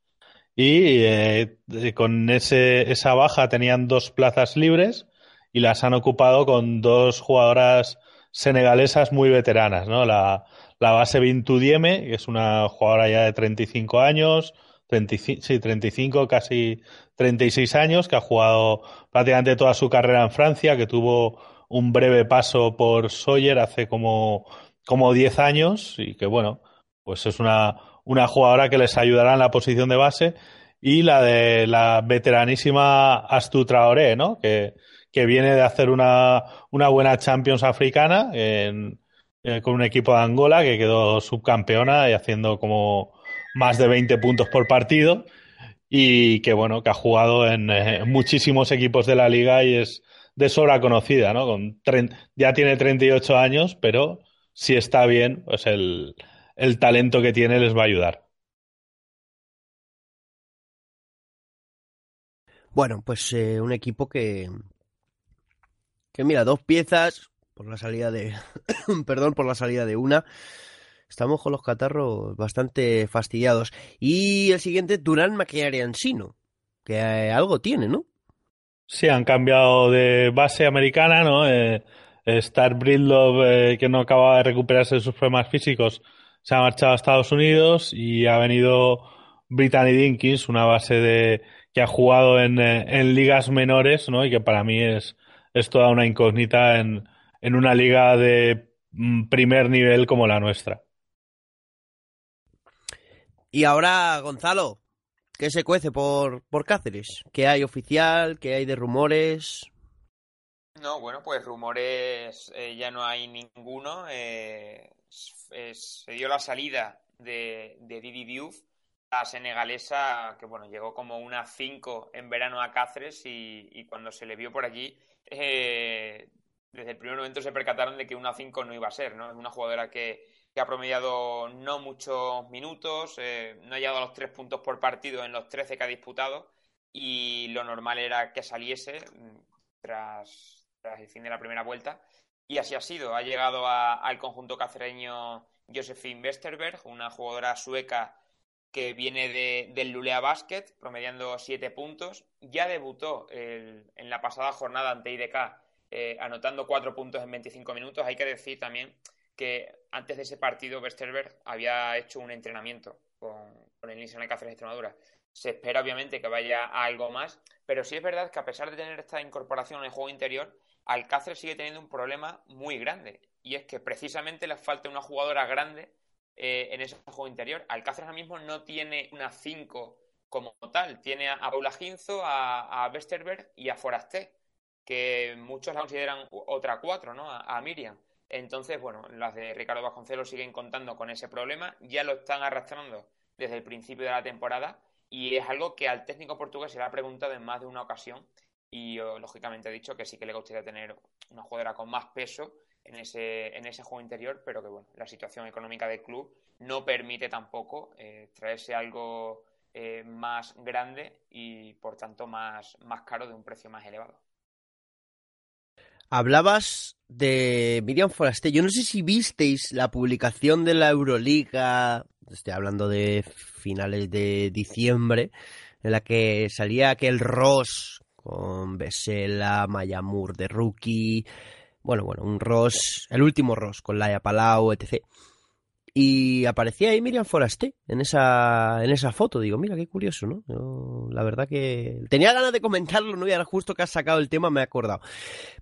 y eh, con ese, esa baja tenían dos plazas libres y las han ocupado con dos jugadoras senegalesas muy veteranas, ¿no? La, la base Bintu Dieme, que es una jugadora ya de 35 años, 35, sí, 35, casi 36 años, que ha jugado prácticamente toda su carrera en Francia, que tuvo un breve paso por Sawyer hace como, como 10 años y que, bueno, pues es una, una jugadora que les ayudará en la posición de base y la de la veteranísima Astu Traoré, ¿no? Que, que viene de hacer una, una buena Champions africana eh, con un equipo de Angola que quedó subcampeona y haciendo como más de 20 puntos por partido y que bueno, que ha jugado en, eh, muchísimos equipos de la liga y es de sobra conocida, ¿no? Con ya tiene 38 años, pero si está bien, pues el, el talento que tiene les va a ayudar. Bueno, pues eh, un equipo que, que mira, dos piezas por la salida de, perdón, por la salida de una. Estamos con los catarros bastante fastidiados. Y el siguiente, Durán Maquiariansino, que eh, algo tiene, ¿no? Sí, han cambiado de base americana, ¿no? Eh, Star Bridlove, eh, que no acaba de recuperarse de sus problemas físicos, se ha marchado a Estados Unidos y ha venido Brittany Dinkins, una base de que ha jugado en, en ligas menores, ¿no? Y que para mí es es toda una incógnita en, en una liga de mm, primer nivel como la nuestra. Y ahora, Gonzalo, ¿qué se cuece por, por Cáceres? ¿Qué hay oficial? ¿Qué hay de rumores? No, bueno, pues rumores eh, ya no hay ninguno. Eh, se dio la salida de, de Didi Diouf, la senegalesa, que bueno, llegó como una 5 en verano a Cáceres y, cuando se le vio por allí eh, desde el primer momento se percataron de que una 5 no iba a ser, ¿no? Es una jugadora que, ha promediado no muchos minutos, eh, no ha llegado a los 3 puntos por partido en los 13 que ha disputado y lo normal era que saliese mm, tras el fin de la primera vuelta. Y así ha sido. Ha llegado al conjunto cacereño Josephine Westerberg, una jugadora sueca que viene de, del Lulea Basket, promediando 7 puntos. Ya debutó en la pasada jornada ante IDK, eh, anotando 4 puntos en 25 minutos. Hay que decir también que antes de ese partido, Westerberg había hecho un entrenamiento con, con el Nissan Alcácer Extremadura. Se espera obviamente que vaya a algo más, pero sí es verdad que a pesar de tener esta incorporación en el juego interior, Alcácer sigue teniendo un problema muy grande y es que precisamente le falta una jugadora grande eh, en ese juego interior. Alcácer ahora mismo no tiene una 5 como tal, tiene a, Paula Ginzo, a, a Westerberg y a Forasté, que muchos la consideran otra 4, ¿no? A, Miriam. Entonces, bueno, las de Ricardo Vasconcelos siguen contando con ese problema, ya lo están arrastrando desde el principio de la temporada y es algo que al técnico portugués se le ha preguntado en más de una ocasión y lógicamente he dicho que sí que le gustaría tener una jugadora con más peso en ese, en ese juego interior, pero que bueno, la situación económica del club no permite tampoco eh, traerse algo eh, más grande y por tanto más, más caro de un precio más elevado. Hablabas de Miriam Forasté. Yo no sé si visteis la publicación de la Euroliga, estoy hablando de finales de diciembre, en la que salía aquel Ross con Besela, Mayamur de rookie, bueno, bueno, un Ross, el último Ross con Laia Palau, etc. Y aparecía ahí Miriam Forasté en esa, en esa foto. Digo, mira, qué curioso, ¿no? la verdad que tenía ganas de comentarlo, ¿no? Y ahora justo que has sacado el tema me he acordado.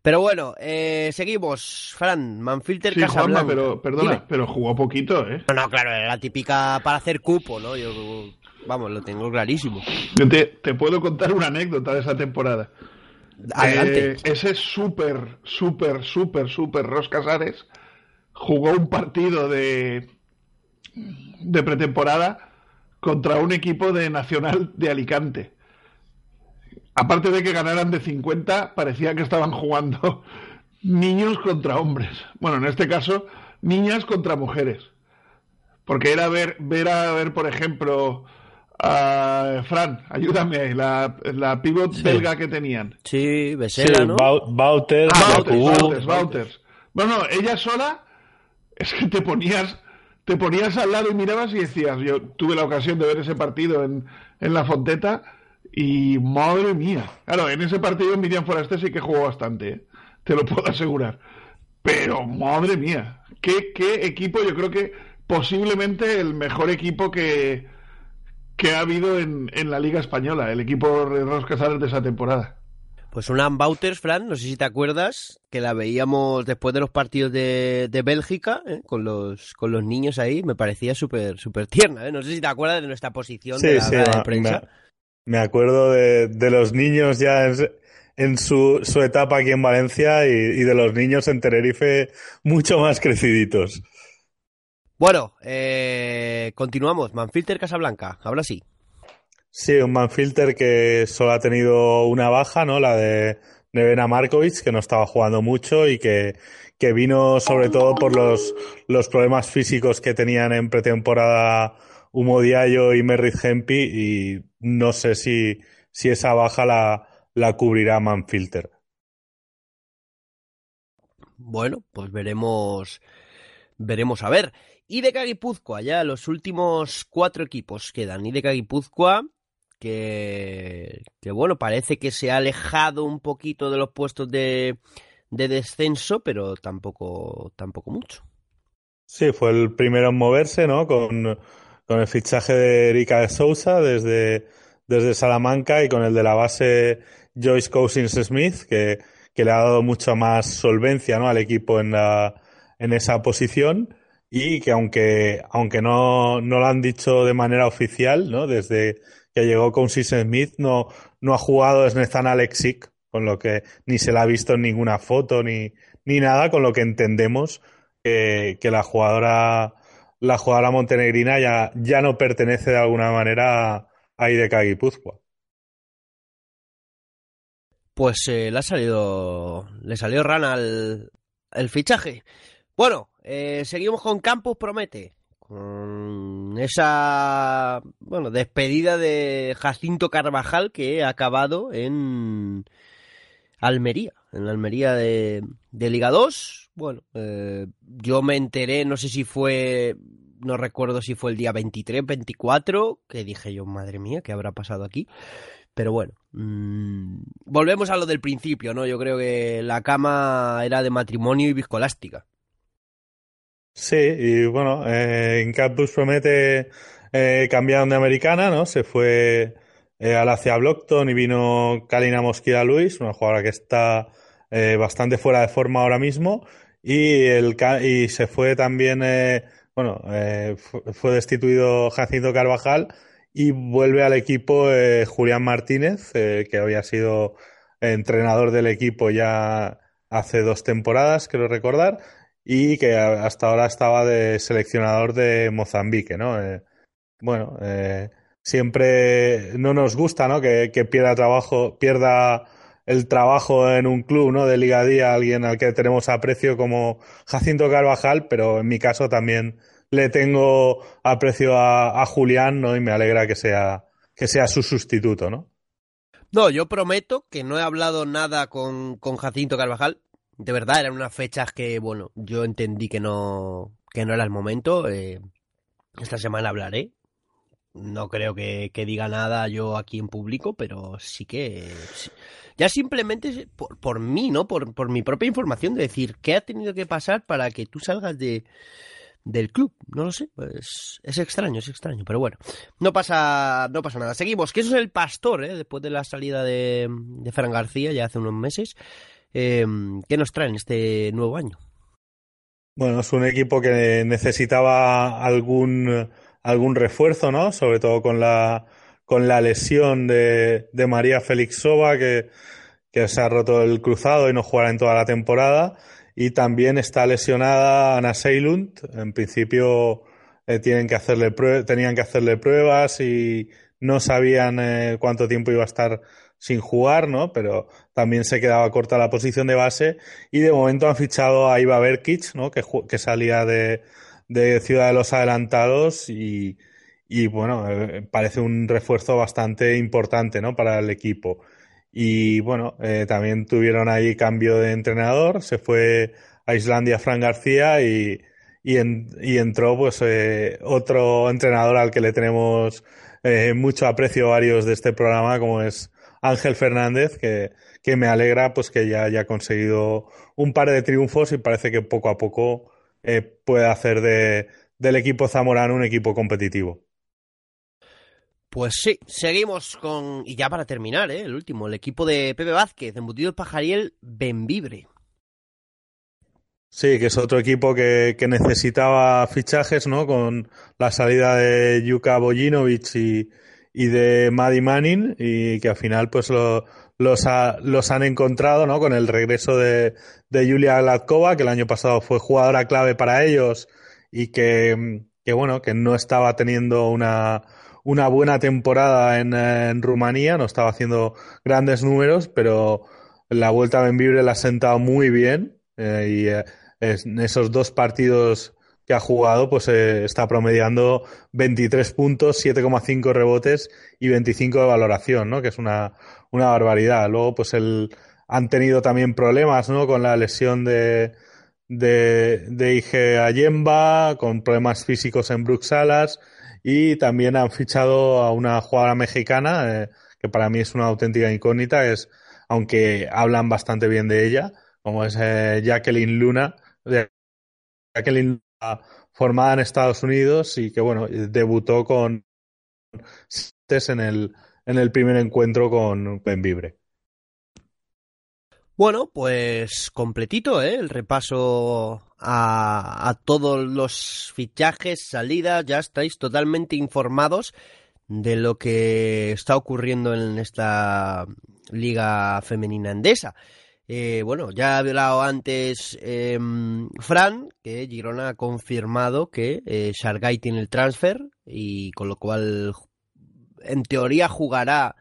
Pero bueno, eh, seguimos. Fran, Manfilter sí, Casablanca. pero, perdona, pero jugó poquito, ¿eh? No, no, claro, era la típica para hacer cupo, ¿no? Yo, vamos, lo tengo clarísimo. Yo te, te puedo contar una anécdota de esa temporada. Adelante. Eh, ese súper, súper, súper, súper Ros Casares jugó un partido de, de pretemporada contra un equipo de Nacional de Alicante. Aparte de que ganaran de 50, parecía que estaban jugando niños contra hombres. Bueno, en este caso, niñas contra mujeres. Porque era ver, ver a ver, por ejemplo, a Fran, ayúdame, la, la pivot belga que tenían. Sí, Besela, ¿no? Bauters, ah, Bauters, Bueno, ella sola, es que te ponías te ponías al lado y mirabas y decías, yo tuve la ocasión de ver ese partido en, en la Fonteta y madre mía. Claro, en ese partido Miriam Foraste sí que jugó bastante, ¿eh? te lo puedo asegurar. Pero madre mía, ¿qué, qué equipo, yo creo que posiblemente el mejor equipo que, que ha habido en, en la Liga Española, el equipo de los Casares de esa temporada. Pues una Bauters, Fran, no sé si te acuerdas, que la veíamos después de los partidos de, de Bélgica, ¿eh? con, los, con los niños ahí, me parecía súper súper tierna. ¿eh? No sé si te acuerdas de nuestra posición de, la, prensa. Me, acuerdo de, de, los niños ya en, su, su, etapa aquí en Valencia y, y, de los niños en Tenerife mucho más creciditos. Bueno, eh, continuamos. Manfilter Casablanca, ahora sí. Sí, un Manfilter que solo ha tenido una baja, ¿no? La de Nevena Markovic, que no estaba jugando mucho y que, que vino sobre todo por los, los problemas físicos que tenían en pretemporada Humo Diallo y Merritt Hempi y no sé si, si esa baja la, la cubrirá Manfilter. Bueno, pues veremos, veremos a ver. De Guipúzcoa, ya los últimos cuatro equipos quedan. De Guipúzcoa, que, que bueno, parece que se ha alejado un poquito de los puestos de, de descenso, pero tampoco, tampoco mucho. Sí, fue el primero en moverse, ¿no? Con, con el fichaje de Erika de Sousa desde, desde Salamanca y con el de la base Joyce Cousins Smith, que, que le ha dado mucha más solvencia ¿no? al equipo en, la, en esa posición y que aunque, aunque no, no lo han dicho de manera oficial, ¿no? Desde, que llegó con Sis Smith, no, no ha jugado Snezan Alexic, con lo que ni se la ha visto en ninguna foto ni, ni nada, con lo que entendemos que, que la jugadora la jugadora montenegrina ya, ya no pertenece de alguna manera a IDK Guipúzcoa. Pues eh, le ha salido. Le salió rana el, el fichaje. Bueno, eh, seguimos con Campus Promete con esa bueno despedida de Jacinto Carvajal que ha acabado en Almería, en la Almería de, de Liga 2. Bueno, eh, yo me enteré, no sé si fue, no recuerdo si fue el día 23, 24, que dije yo, madre mía, ¿qué habrá pasado aquí? Pero bueno, mmm, volvemos a lo del principio, ¿no? Yo creo que la cama era de matrimonio y viscolástica. Sí, y bueno, eh, en Campus promete eh, cambiaron de americana, ¿no? Se fue eh, al hacia Blockton y vino Kalina Mosquida Luis, una jugadora que está eh, bastante fuera de forma ahora mismo. Y, el, y se fue también, eh, bueno, eh, fue destituido Jacinto Carvajal y vuelve al equipo eh, Julián Martínez, que había sido entrenador del equipo ya hace dos temporadas, quiero recordar, y que hasta ahora estaba de seleccionador de Mozambique, ¿no? Eh, bueno, eh, siempre no nos gusta, ¿no? Que, pierda trabajo, pierda el trabajo en un club, ¿no? De Liga Día, alguien al que tenemos aprecio como Jacinto Carvajal, pero en mi caso también le tengo aprecio a, a Julián, ¿no? Y me alegra que sea, que sea su sustituto, ¿no? No, yo prometo que no he hablado nada con, con Jacinto Carvajal. De verdad, eran unas fechas que, bueno, yo entendí que no, que no era el momento. Eh, esta semana hablaré. No creo que, que, diga nada yo aquí en público, pero sí que. Sí. Ya simplemente por, por mí, ¿no? Por, por, mi propia información, de decir qué ha tenido que pasar para que tú salgas de, del club. No lo sé, pues es extraño, es extraño, pero bueno, no pasa, no pasa nada. Seguimos, que eso es el pastor, ¿eh? después de la salida de, de Fran García ya hace unos meses. Eh, ¿Qué nos traen este nuevo año? Bueno, es un equipo que necesitaba algún, algún refuerzo, ¿no? Sobre todo con la, con la lesión de, María Félix Sova, que, que se ha roto el cruzado y no jugará en toda la temporada y también está lesionada Ana Seilund. En principio eh, tienen que hacerle tenían que hacerle pruebas y no sabían eh, cuánto tiempo iba a estar sin jugar, ¿no? Pero también se quedaba corta la posición de base y de momento han fichado a Iva Berkic, ¿no? Que, que salía de, de, Ciudad de los Adelantados y, y bueno, eh, parece un refuerzo bastante importante, ¿no? Para el equipo. Y bueno, eh, también tuvieron ahí cambio de entrenador, se fue a Islandia Fran García y, y, en, entró pues eh, otro entrenador al que le tenemos mucho aprecio varios de este programa, como es Ángel Fernández, que, que me alegra pues que ya haya conseguido un par de triunfos y parece que poco a poco eh, puede hacer de, del equipo zamorano un equipo competitivo. Pues sí, seguimos con. Y ya para terminar, ¿eh? el último, el equipo de Pepe Vázquez, embutido el Pajariel Benvibre. Sí, que es otro equipo que, que, necesitaba fichajes, ¿no? Con la salida de Yuka Bojinovic y, y de Maddy Manning, y que al final, pues lo, los, ha, los han encontrado, ¿no? Con el regreso de, de Julia Gladkova, que el año pasado fue jugadora clave para ellos y que, que bueno, que no estaba teniendo una una buena temporada en, en, Rumanía, no estaba haciendo grandes números, pero la vuelta a Benvibre la ha sentado muy bien eh, y eh, esos dos partidos que ha jugado, pues eh, está promediando 23 puntos, 7,5 rebotes y 25 de valoración, ¿no? Que es una, una barbaridad. Luego, pues el, han tenido también problemas, ¿no? Con la lesión de, de, de Ige Ayemba, con problemas físicos en Bruxalas y también han fichado a una jugadora mexicana eh, que para mí es una auténtica incógnita, es aunque hablan bastante bien de ella, como es eh, Jacqueline Luna, Jacqueline formada en Estados Unidos y que bueno, debutó con en el en el primer encuentro con Benvibre. Bueno, pues completito, ¿eh? El repaso a, a, todos los fichajes, salidas, ya estáis totalmente informados de lo que está ocurriendo en esta liga femenina endesa. Eh, bueno, ya ha hablado antes eh, Fran, que Girona ha confirmado que eh, tiene el transfer y con lo cual en teoría jugará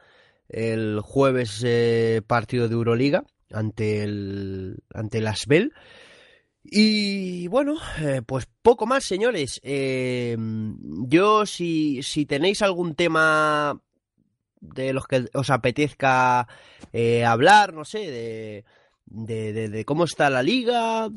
el jueves eh, partido de Euroliga ante el ante el Asbel. Y bueno, eh, pues poco más, señores. Eh, yo, si, si tenéis algún tema de los que os apetezca eh, hablar, no sé, de, de, de, de, cómo está la liga,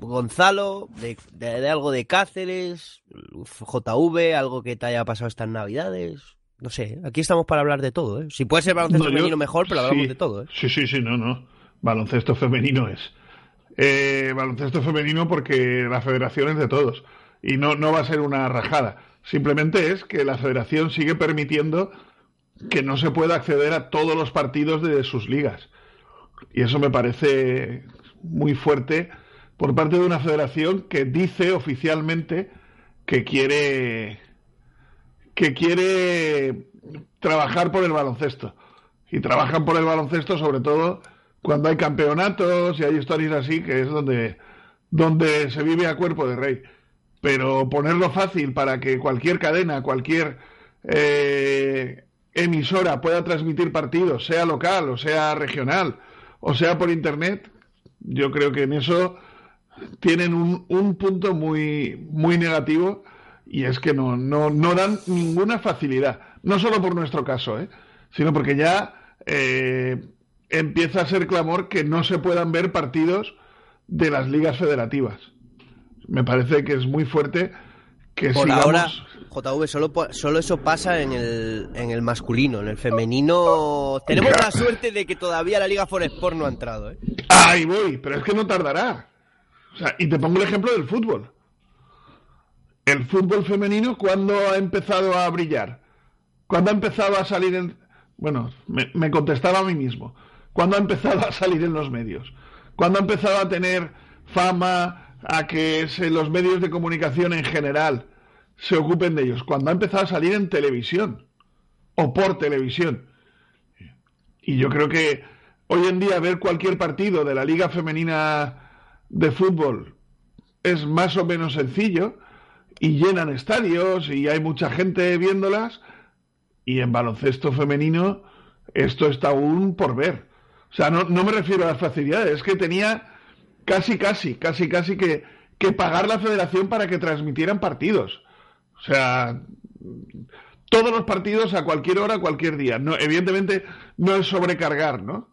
Gonzalo, de, de, algo de Cáceres, JV, algo que te haya pasado estas navidades. No sé, aquí estamos para hablar de todo. ¿eh? Si puede ser baloncesto no, femenino mejor, pero hablamos sí, de todo. ¿eh? Sí, sí, sí, no, no. Baloncesto femenino es. Eh, baloncesto femenino porque la federación es de todos y no, no va a ser una rajada. Simplemente es que la federación sigue permitiendo que no se pueda acceder a todos los partidos de sus ligas. Y eso me parece muy fuerte por parte de una federación que dice oficialmente que quiere que quiere trabajar por el baloncesto. Y trabajan por el baloncesto sobre todo cuando hay campeonatos y hay historias así, que es donde, donde se vive a cuerpo de rey. Pero ponerlo fácil para que cualquier cadena, cualquier eh, emisora pueda transmitir partidos, sea local o sea regional o sea por internet, yo creo que en eso tienen un, un punto muy, muy negativo y es que no, no, no dan ninguna facilidad. No solo por nuestro caso, ¿eh? sino porque ya eh, empieza a ser clamor que no se puedan ver partidos de las ligas federativas. Me parece que es muy fuerte que Por sigamos... ahora, JV, solo, solo eso pasa en el, en el masculino. En el femenino tenemos la suerte de que todavía la Liga for Sport no ha entrado. ¿eh? Ahí voy, pero es que no tardará. O sea, y te pongo el ejemplo del fútbol. El fútbol femenino, ¿cuándo ha empezado a brillar? ¿Cuándo ha empezado a salir en... Bueno, me, me contestaba a mí mismo. ¿Cuándo ha empezado a salir en los medios? ¿Cuándo ha empezado a tener fama, a que se- los medios de comunicación en general se ocupen de ellos? Cuando ha empezado a salir en televisión o por televisión. Y yo creo que hoy en día ver cualquier partido de la Liga Femenina de Fútbol es más o menos sencillo y llenan estadios y hay mucha gente viéndolas y en baloncesto femenino esto está aún por ver. O sea, no, no me refiero a las facilidades, es que tenía casi, casi, casi, casi que, que pagar la federación para que transmitieran partidos. O sea, todos los partidos a cualquier hora, cualquier día. No, evidentemente no es sobrecargar, ¿no?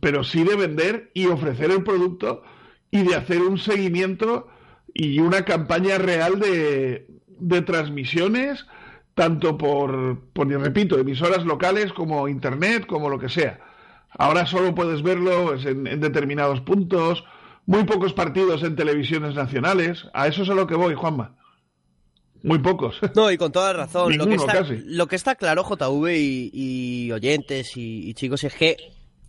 Pero sí de vender y ofrecer el producto y de hacer un seguimiento y una campaña real de, de transmisiones, tanto por, por, repito, emisoras locales como internet, como lo que sea. Ahora solo puedes verlo pues, en, en determinados puntos, muy pocos partidos en televisiones nacionales. A eso es a lo que voy, Juanma. Muy pocos. No, y con toda razón. Ninguno, lo, que está, casi. lo que está claro, JV y, y oyentes y, y, chicos, es que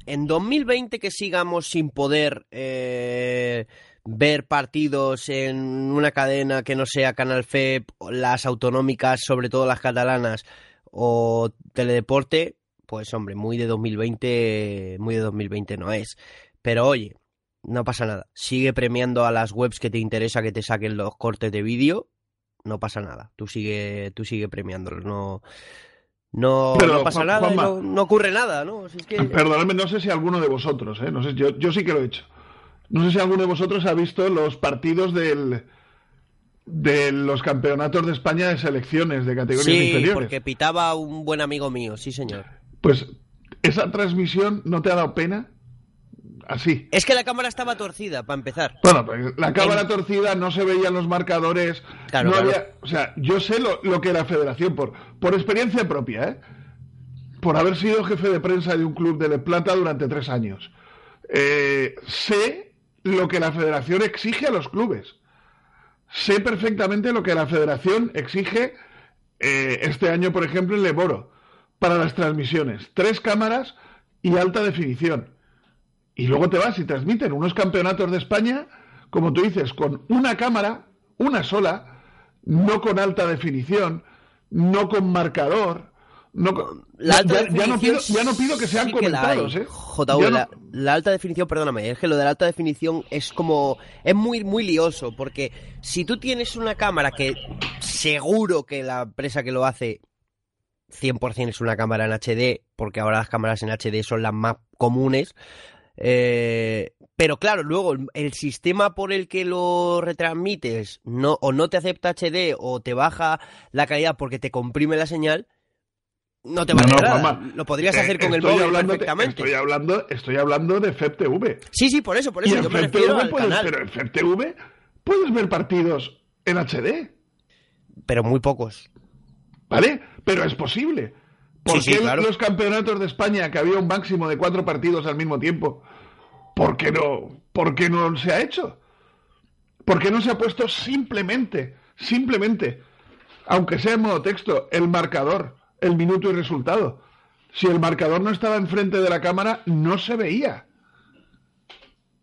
en 2020 que sigamos sin poder eh, ver partidos en una cadena que no sea Canal FEP, las autonómicas, sobre todo las catalanas, o Teledeporte, pues hombre, muy de 2020, muy de 2020 no es. Pero oye, no pasa nada. Sigue premiando a las webs que te interesa que te saquen los cortes de vídeo no pasa nada. Tú sigue, tú sigue premiándolos, no, no, Pero, no pasa Juan- nada, Juanma, no, no ocurre nada, ¿no? Si es que- Perdonadme, no sé si alguno de vosotros, ¿eh? no sé, yo, yo sí que lo he hecho. No sé si alguno de vosotros ha visto los partidos del, de los campeonatos de España de selecciones de categorías sí, inferiores. porque pitaba un buen amigo mío, sí señor. Pues esa transmisión no te ha dado pena, así. Es que la cámara estaba torcida, para empezar. Bueno, pues la cámara En- torcida, no se veían los marcadores. Claro, no claro. había- o sea, yo sé lo, lo que la federación, por, por experiencia propia, ¿eh? por haber sido jefe de prensa de un club de La Plata durante tres años, eh, sé lo que la federación exige a los clubes. Sé perfectamente lo que la federación exige eh, este año, por ejemplo, en Leboro, para las transmisiones. Tres cámaras y alta definición. Y luego te vas y transmiten unos campeonatos de España, como tú dices, con una cámara, una sola, no con alta definición, no con marcador. No con- La alta ya, ya no pido, ya no pido que sean sí que la ¿eh? JV, no- la, la alta definición, perdóname, es que lo de la alta definición es como. Es muy, muy lioso, porque si tú tienes una cámara que seguro que la empresa que lo hace 100% es una cámara en HD, porque ahora las cámaras en HD son las más comunes. Eh, pero claro, luego el, sistema por el que lo retransmites no, o no te acepta HD o te baja la calidad porque te comprime la señal, no te No, vale no, nada. Lo podrías eh, hacer con el móvil hablando- perfectamente. Estoy hablando, estoy hablando de FEPTV. Sí, sí, por eso, por eso en yo me FEPTV refiero al puedes, canal. pero en FEPTV puedes ver partidos en HD, Pero muy pocos. ¿vale? Pero es posible. ¿Por Sí, sí, qué claro. los campeonatos de España, que había un máximo de cuatro partidos al mismo tiempo, ¿por qué no, por qué no se ha hecho? ¿Por qué no se ha puesto simplemente, simplemente aunque sea en modo texto, el marcador, el minuto y resultado. Si el marcador no estaba enfrente de la cámara, no se veía.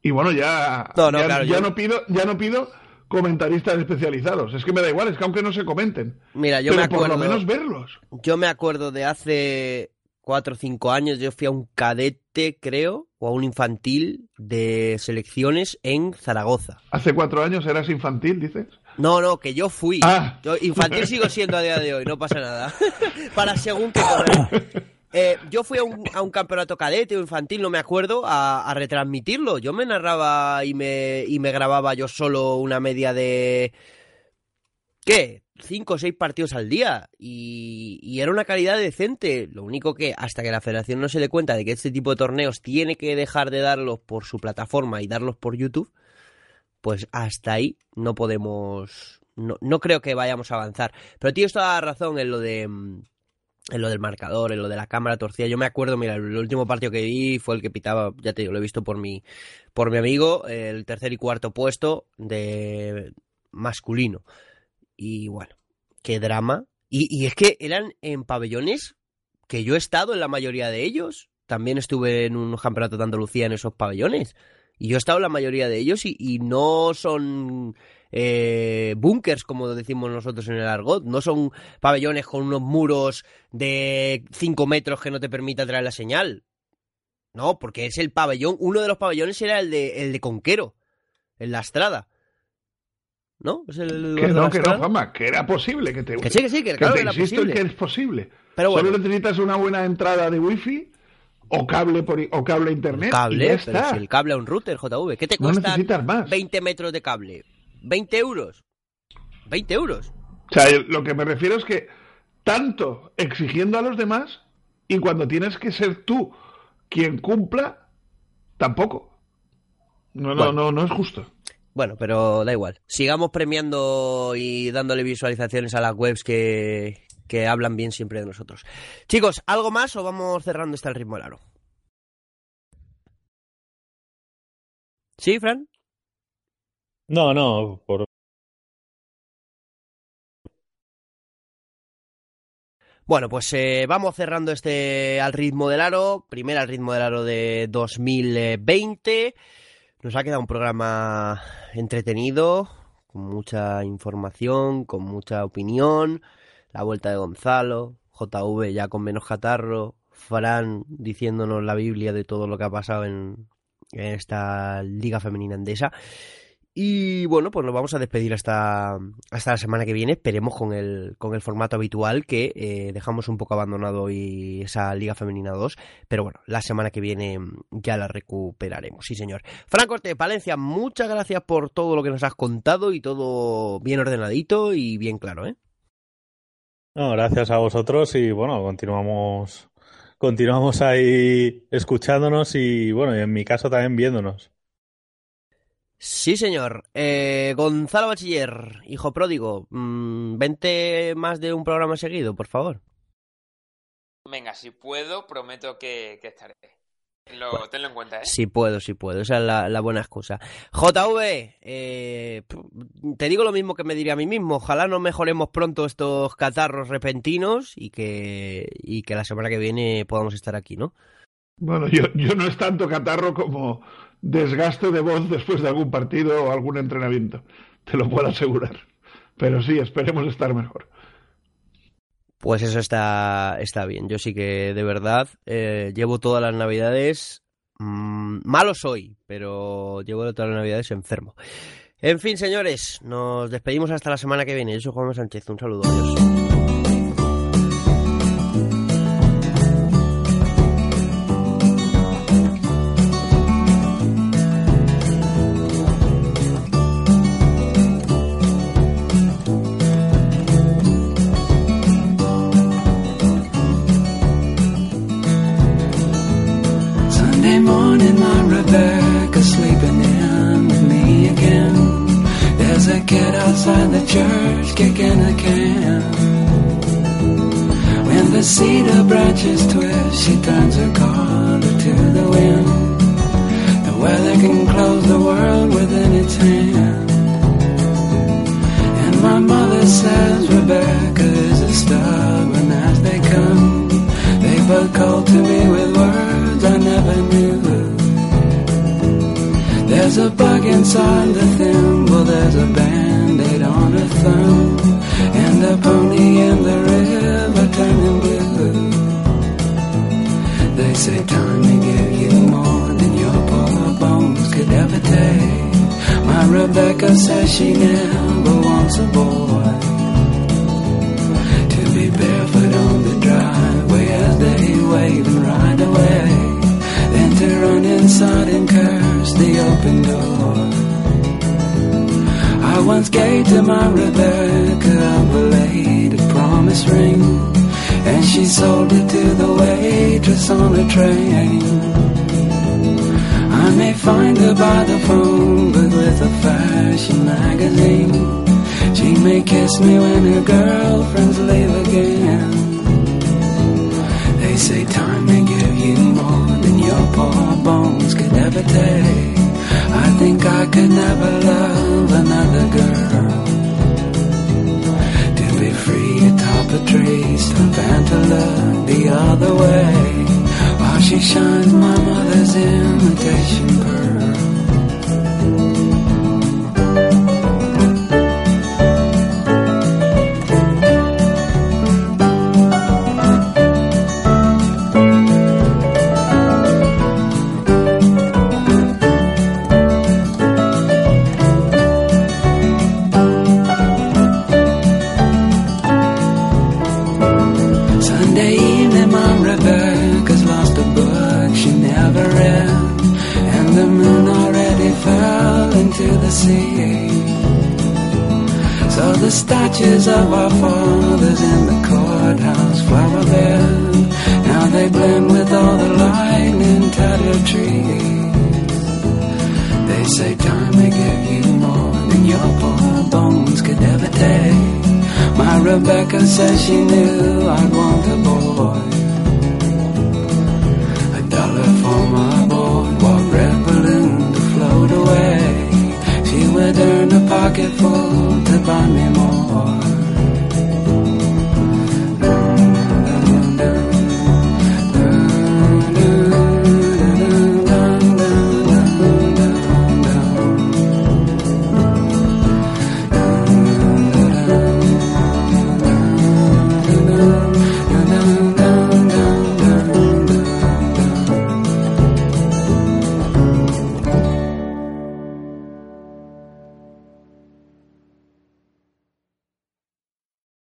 Y bueno, ya, ya, no pido, ya no pido comentaristas especializados. Es que me da igual, es que aunque no se comenten. Mira, yo me acuerdo. Por lo menos verlos. Yo me acuerdo de hace cuatro o cinco años, yo fui a un cadete, creo, o a un infantil de selecciones en Zaragoza. ¿Hace cuatro años eras infantil, dices? No, no, que yo fui. Ah. Yo infantil sigo siendo a día de hoy, no pasa nada. Para según que eh, yo fui a un, a un, campeonato cadete o infantil, no me acuerdo, a, retransmitirlo. Yo me narraba y me, y me grababa yo solo una media de... ¿Qué? cinco o seis partidos al día y, era una calidad decente. Lo único que hasta que la federación no se dé cuenta de que este tipo de torneos tiene que dejar de darlos por su plataforma y darlos por YouTube, pues hasta ahí no podemos, no, no creo que vayamos a avanzar. Pero toda la razón en lo de mm, en lo del marcador, en lo de la cámara torcida. Yo me acuerdo, mira, el último partido que vi fue el que pitaba, ya te digo, lo he visto por mi, por mi amigo, el tercer y cuarto puesto de masculino. Y bueno, qué drama. Y, es que eran en pabellones que yo he estado en la mayoría de ellos. También estuve en un campeonato de Andalucía en esos pabellones. Y yo he estado en la mayoría de ellos y, no son eh, búnkers, como decimos nosotros en el argot. No son pabellones con unos muros de 5 metros que no te permita traer la señal. No, porque es el pabellón. Uno de los pabellones era el de, el de Conquero, en la estrada. ¿no? que no, que no, Juanma, que era posible que te... Que sí, que sí, que, claro, te era insisto posible. en que es posible. Pero bueno. Solo necesitas una buena entrada de wifi o cable por o cable internet cable, y ya pero Si el cable a un router, JV, ¿qué te cuesta no 20 metros de cable? ¿20 euros? ¿20 euros? O sea, lo que me refiero es que tanto exigiendo a los demás y cuando tienes que ser tú quien cumpla, tampoco. No, no, no, no es justo. Bueno, pero da igual. Sigamos premiando y dándole visualizaciones a las webs que, que hablan bien siempre de nosotros. Chicos, ¿algo más o vamos cerrando este ritmo del aro? ¿Sí, Fran? No, no, por... Bueno, pues eh, vamos cerrando este al ritmo del aro, primer al ritmo del aro de 2020. Nos ha quedado un programa entretenido, con mucha información, con mucha opinión. La vuelta de Gonzalo, JV ya con menos catarro, Fran diciéndonos la Biblia de todo lo que ha pasado en, en esta Liga Femenina Andesa. Y bueno, pues nos vamos a despedir hasta, hasta la semana que viene. Esperemos con el, con el formato habitual que eh, dejamos un poco abandonado hoy esa Liga Femenina 2. Pero bueno, la semana que viene ya la recuperaremos. Sí, señor. Franco Orte, Palencia, muchas gracias por todo lo que nos has contado y todo bien ordenadito y bien claro, ¿eh? No, gracias a vosotros y bueno, continuamos, continuamos ahí escuchándonos y bueno, en mi caso también viéndonos. Sí, señor. Eh, Gonzalo Bachiller, hijo pródigo, mmm, vente más de un programa seguido, por favor. Venga, si puedo, prometo que, estaré. tenlo en cuenta, ¿eh? Si puedo, si puedo. Esa es la, buena excusa. JV, eh, te digo lo mismo que me diría a mí mismo. Ojalá no mejoremos pronto estos catarros repentinos y que, y que la semana que viene podamos estar aquí, ¿no? Bueno, yo, yo no es tanto catarro como desgaste de voz después de algún partido o algún entrenamiento, te lo puedo asegurar. Pero sí, esperemos estar mejor. Pues eso está, está bien. Yo sí que de verdad eh, llevo todas las navidades. Mmm, malo soy, pero llevo todas las navidades enfermo. En fin, señores, nos despedimos hasta la semana que viene. Yo soy Juan Sánchez. Un saludo. Adiós. kick in a can. When the cedar branches twist, she turns her collar to the wind. The weather can close the world within its hand. And my mother says Rebecca is as stubborn as they come. They both call to me with words I never knew. There's a bug inside the thimble, there's a band and a pony in the river turning blue. They say time may give you more than your poor bones could ever take. My Rebecca says she never wants a boy to be barefoot on the driveway as they wave and ride away. Then to run inside and curse the open door. I once gave to my Rebecca a belated promise ring, and she sold it to the waitress on a train. I may find her by the phone booth with a fashion magazine. She may kiss me when her girlfriends leave again. They say time may give you more than your poor bones could ever take. I think I could never love another girl. To be free atop a tree stump and to look the other way while she shines my mother's imitation pearl.